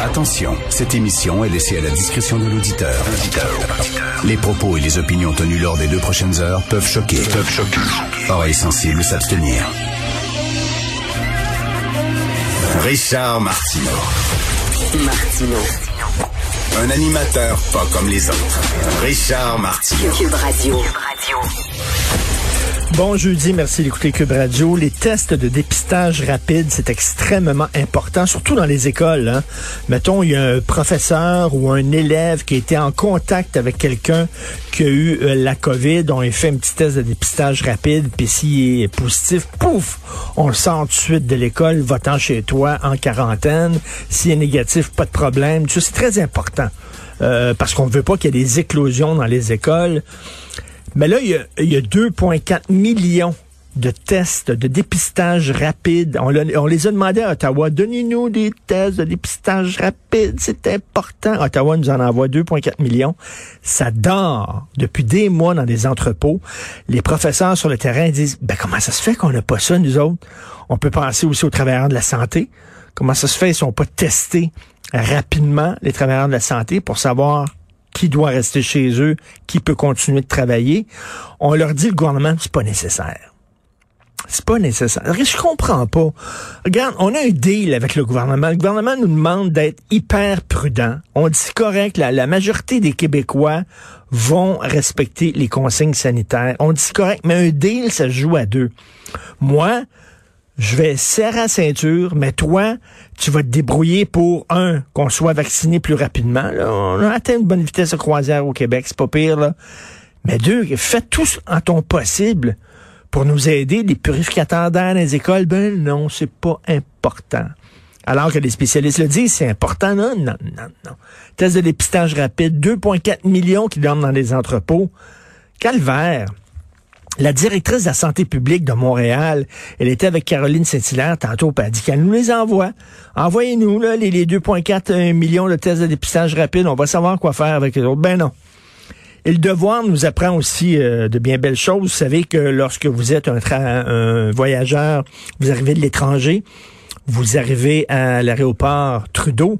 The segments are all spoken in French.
Attention, cette émission est laissée à la discrétion de l'auditeur. Les propos et les opinions tenues lors des deux prochaines heures peuvent choquer. Peuvent choquer. Oreilles sensibles s'abstenir. Richard Martineau. Martino. Un animateur pas comme les autres. Richard Martineau. Cube Radio. Bon jeudi, merci d'écouter Cube Radio. Les tests de dépistage rapide, c'est extrêmement important, surtout dans les écoles. Hein. Mettons, il y a un professeur ou un élève qui a été en contact avec quelqu'un qui a eu euh, la COVID. On a fait un petit test de dépistage rapide, puis s'il est positif, pouf, on le sort tout de suite de l'école, va-t'en chez toi en quarantaine. S'il est négatif, pas de problème. C'est très important. euh, parce qu'on veut pas qu'il y ait des éclosions dans les écoles. Mais là, il y a, y a 2,4 millions de tests de dépistage rapide. On, on les a demandé à Ottawa. Donnez-nous des tests de dépistage rapide. C'est important. Ottawa nous en envoie 2,4 millions. Ça dort depuis des mois dans des entrepôts. Les professeurs sur le terrain disent, ben, comment ça se fait qu'on n'a pas ça, nous autres? On peut penser aussi aux travailleurs de la santé. Comment ça se fait? Ils sont pas testés rapidement, les travailleurs de la santé, pour savoir qui doit rester chez eux, qui peut continuer de travailler. On leur dit, le gouvernement, c'est pas nécessaire. C'est pas nécessaire. Je comprends pas. Regarde, on a un deal avec le gouvernement. Le gouvernement nous demande d'être hyper prudent. On dit correct, la, la majorité des Québécois vont respecter les consignes sanitaires. On dit correct, mais un deal, ça se joue à deux. Moi, je vais serrer la ceinture, mais toi, tu vas te débrouiller pour, un, qu'on soit vacciné plus rapidement. On a atteint une bonne vitesse de croisière au Québec, c'est pas pire. Là. Mais deux, fais tout en ton possible pour nous aider. Les purificateurs d'air dans les écoles, ben non, c'est pas important. Alors que les spécialistes le disent, c'est important. Non, non, non, non. Test de dépistage rapide, 2,4 millions qui dorment dans les entrepôts. Calvaire. La directrice de la santé publique de Montréal, elle était avec Caroline Saint-Hilaire tantôt, puis elle dit qu'elle nous les envoie. Envoyez-nous là, les, les 2,4 millions de tests de dépistage rapide, on va savoir quoi faire avec les autres. Ben non. Et le devoir nous apprend aussi euh, de bien belles choses. Vous savez que lorsque vous êtes un voyageur, vous arrivez de l'étranger, vous arrivez à l'aéroport Trudeau,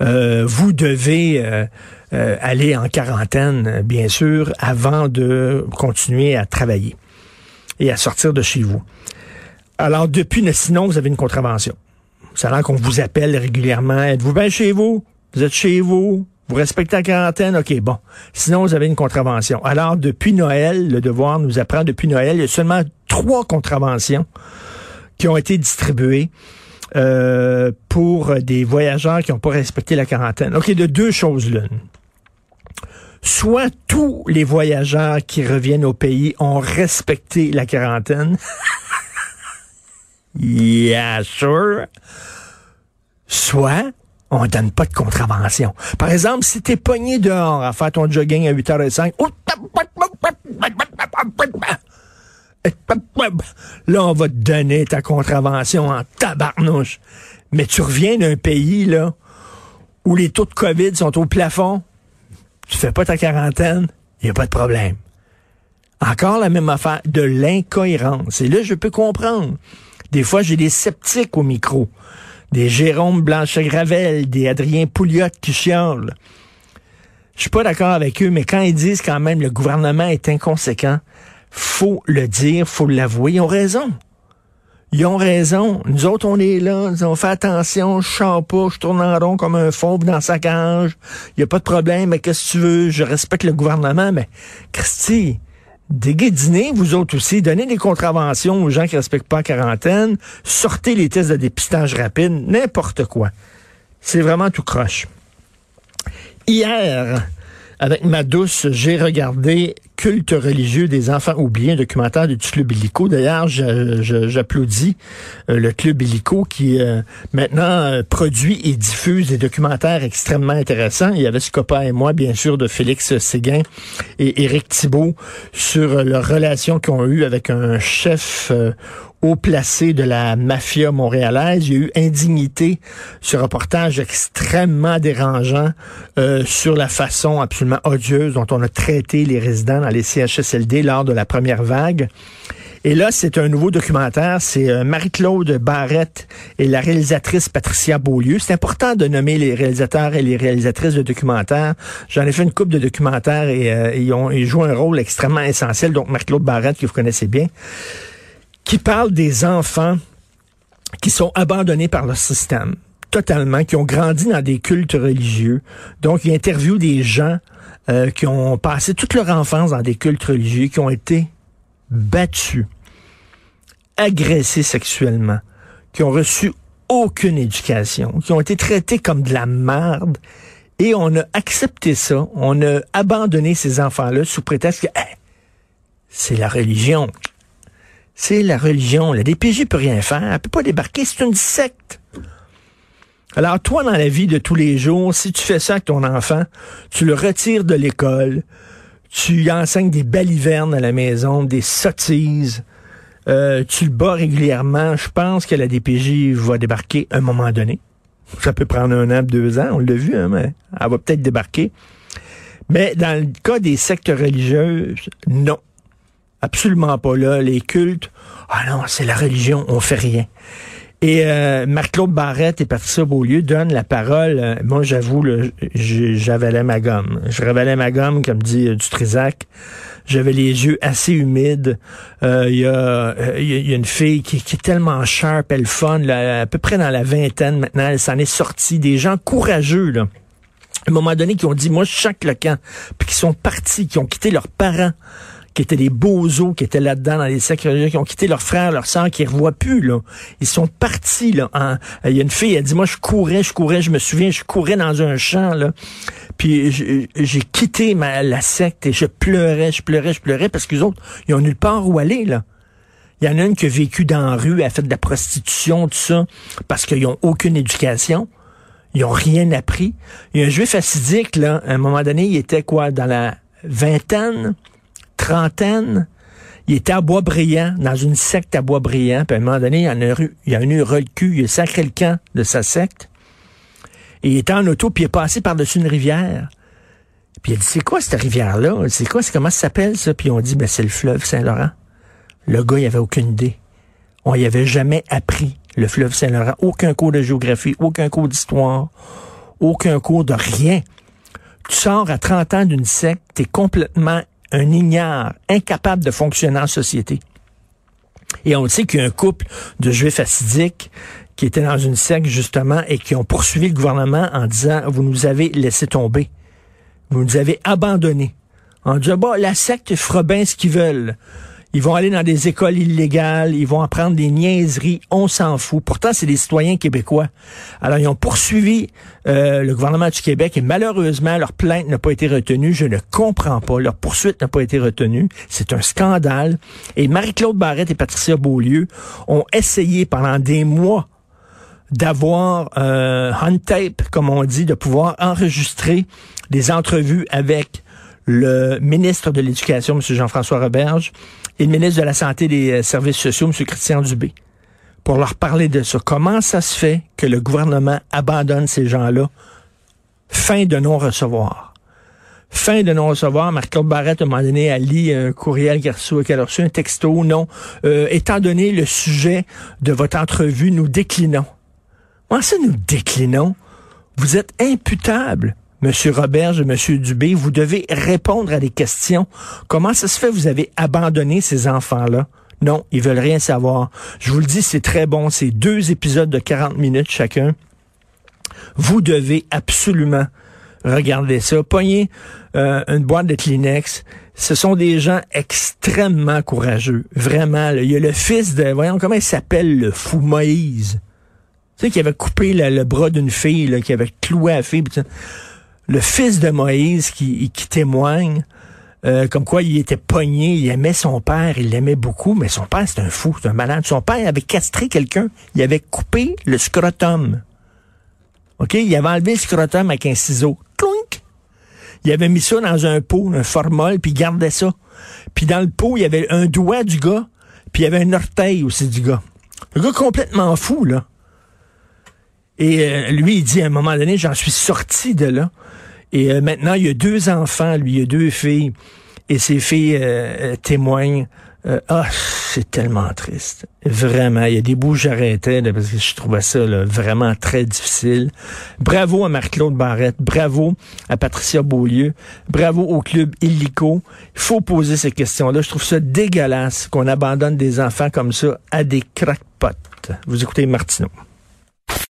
euh, vous devez euh, euh, aller en quarantaine, bien sûr, avant de continuer à travailler et à sortir de chez vous. Alors, depuis, sinon, vous avez une contravention. Ça a qu'on vous appelle régulièrement. Êtes-vous bien chez vous? Vous êtes chez vous? Vous respectez la quarantaine? OK, bon. Sinon, vous avez une contravention. Alors, depuis Noël, le devoir nous apprend, depuis Noël, il y a seulement trois contraventions qui ont été distribuées euh, pour des voyageurs qui n'ont pas respecté la quarantaine. OK, de deux choses l'une. Soit tous les voyageurs qui reviennent au pays ont respecté la quarantaine. yeah, sure. Soit on donne pas de contravention. Par exemple, si t'es pogné dehors à faire ton jogging à 8h05, là, on va te donner ta contravention en tabarnouche. Mais tu reviens d'un pays, là, où les taux de COVID sont au plafond, tu fais pas ta quarantaine, il a pas de problème. Encore la même affaire, de l'incohérence. Et là, je peux comprendre. Des fois, j'ai des sceptiques au micro. Des Jérôme Blanchet-Gravel, des Adrien Pouliot qui chialent. Je suis pas d'accord avec eux, mais quand ils disent quand même le gouvernement est inconséquent, faut le dire, faut l'avouer. Ils ont raison. Ils ont raison. Nous autres, on est là, on fait attention, je chante pas, je tourne en rond comme un fauve dans sa cage. Il y a pas de problème, mais qu'est-ce que tu veux? Je respecte le gouvernement, mais Christy, déguédinez, vous autres aussi, donnez des contraventions aux gens qui respectent pas la quarantaine, sortez les tests de dépistage rapide, n'importe quoi. C'est vraiment tout croche. Hier, avec ma douce, j'ai regardé culte religieux des enfants oubliés, un documentaire du Club Illico. D'ailleurs, j'applaudis euh, le Club Illico qui euh, maintenant euh, produit et diffuse des documentaires extrêmement intéressants. Il y avait Scopa et moi, bien sûr, de Félix Séguin et Éric Thibault sur leur relation qu'ils ont eue avec un chef haut placé de la mafia montréalaise. Il y a eu indignité, ce reportage extrêmement dérangeant euh, sur la façon absolument odieuse dont on a traité les résidents dans les CHSLD lors de la première vague. Et là, c'est un nouveau documentaire. C'est euh, Marie-Claude Barrette et la réalisatrice Patricia Beaulieu. C'est important de nommer les réalisateurs et les réalisatrices de documentaires. J'en ai fait une coupe de documentaires et euh, ils, ont, ils jouent un rôle extrêmement essentiel. Donc, Marie-Claude Barrette, que vous connaissez bien qui parle des enfants qui sont abandonnés par leur système, totalement, qui ont grandi dans des cultes religieux. Donc, il interviewe des gens euh, qui ont passé toute leur enfance dans des cultes religieux, qui ont été battus, agressés sexuellement, qui ont reçu aucune éducation, qui ont été traités comme de la merde. Et on a accepté ça. On a abandonné ces enfants-là sous prétexte que c'est la religion c'est la religion. La DPJ peut rien faire. Elle peut pas débarquer. C'est une secte. Alors, toi, dans la vie de tous les jours, si tu fais ça avec ton enfant, tu le retires de l'école, tu enseignes des balivernes à la maison, des sottises, euh, tu le bats régulièrement, je pense que la DPJ va débarquer à un moment donné. Ça peut prendre un an, deux ans, on l'a vu, hein, mais elle va peut-être débarquer. Mais dans le cas des sectes religieuses, non. Absolument pas là. Les cultes, ah non, c'est la religion, on fait rien. Et euh, Marc-Claude Barrette et Patricia Beaulieu donnent la parole. Euh, moi, j'avoue, j'avalais ma gomme. Je ma gomme, comme dit euh, Dutrisac. J'avais les yeux assez humides. Il y, a, une fille qui, est tellement sharp, elle fun, là, à peu près dans la vingtaine maintenant. Elle s'en est sortie. Des gens courageux, là. À un moment donné, qui ont dit, moi, je chaque le camp. Puis qui sont partis, qui ont quitté leurs parents qui étaient des beaux-os qui étaient là-dedans dans les secrets qui ont quitté leurs frères, leurs sœurs, qui ne revoient plus, là. Ils sont partis, là. Il y a une fille, elle dit, moi, je courais, je courais, je me souviens, je courais dans un champ, là. Puis j'ai quitté la secte et je pleurais, je pleurais, je pleurais parce que les autres, ils ont nulle part où aller, là. Il y en a une qui a vécu dans la rue, a fait de la prostitution, tout ça, parce qu'ils n'ont aucune éducation. Ils ont rien appris. Il y a un juif assidique, là, à un moment donné, il était quoi, dans la vingtaine, trentaine, il était à Boisbriand, dans une secte à Boisbriand, puis à un moment donné, il y en a eu, il y a eu le cul, il a sacré le camp de sa secte, et il était en auto, puis il est passé par-dessus une rivière. Puis il a dit, c'est quoi cette rivière-là? C'est quoi? Comment ça s'appelle, ça? Puis on dit, ben, c'est le fleuve Saint-Laurent. Le gars, il avait aucune idée. On y avait jamais appris le fleuve Saint-Laurent. Aucun cours de géographie, aucun cours d'histoire, aucun cours de rien. Tu sors à 30 ans d'une secte, t'es complètement un ignare, incapable de fonctionner en société. Et on sait qu'il y a un couple de juifs assidiques qui étaient dans une secte, justement, et qui ont poursuivi le gouvernement en disant, vous nous avez laissé tomber. Vous nous avez abandonnés. En disant, la secte fera bien ce qu'ils veulent. Ils vont aller dans des écoles illégales, ils vont apprendre des niaiseries, on s'en fout. Pourtant, c'est des citoyens québécois. Alors, ils ont poursuivi euh, le gouvernement du Québec et malheureusement, leur plainte n'a pas été retenue. Je ne comprends pas. Leur poursuite n'a pas été retenue. C'est un scandale. Et Marie-Claude Barrette et Patricia Beaulieu ont essayé pendant des mois d'avoir un hunt tape, comme on dit, de pouvoir enregistrer des entrevues avec le ministre de l'Éducation, M. Jean-François Roberge, et le ministre de la Santé des euh, Services sociaux, M. Christian Dubé, pour leur parler de ça. Comment ça se fait que le gouvernement abandonne ces gens-là? Fin de non-recevoir. Fin de non-recevoir. Marc-Claude Barrette, à un moment donné, a lu un courriel qu'elle a reçu, un texto. Non. Euh, étant donné le sujet de votre entrevue, nous déclinons. Comment ça, nous déclinons? Vous êtes imputable. Monsieur Roberge, Monsieur Dubé, vous devez répondre à des questions. Comment ça se fait vous avez abandonné ces enfants-là? Non, ils veulent rien savoir. Je vous le dis, c'est très bon. C'est deux épisodes de 40 minutes chacun. Vous devez absolument regarder ça. Pognez euh, une boîte de Kleenex. Ce sont des gens extrêmement courageux. Vraiment. Il y a le fils de... Voyons comment il s'appelle, le fou Moïse. Tu sais, qui avait coupé le bras d'une fille, là, qui avait cloué la fille le fils de Moïse qui, qui témoigne, Euh, comme quoi il était pogné, il aimait son père, il l'aimait beaucoup, mais son père c'est un fou, c'est un malade. Son père avait castré quelqu'un, il avait coupé le scrotum. OK? Il avait enlevé le scrotum avec un ciseau. Clunk! Il avait mis ça dans un pot, un formol, puis il gardait ça. Puis dans le pot, il y avait un doigt du gars, puis il y avait un orteil aussi du gars. Le gars complètement fou, là. Et euh, lui, il dit à un moment donné, j'en suis sorti de là. Et euh, maintenant, il y a deux enfants, lui, il a deux filles. Et ces filles euh, témoignent. ah, c'est tellement triste. Vraiment, il y a des bouts que j'arrêtais parce que je trouvais ça vraiment très difficile. Bravo à Marc-Claude Barrette, bravo à Patricia Beaulieu, bravo au club Illico. Il faut poser ces questions-là. Je trouve ça dégueulasse qu'on abandonne des enfants comme ça à des crackpots. Vous écoutez Martineau.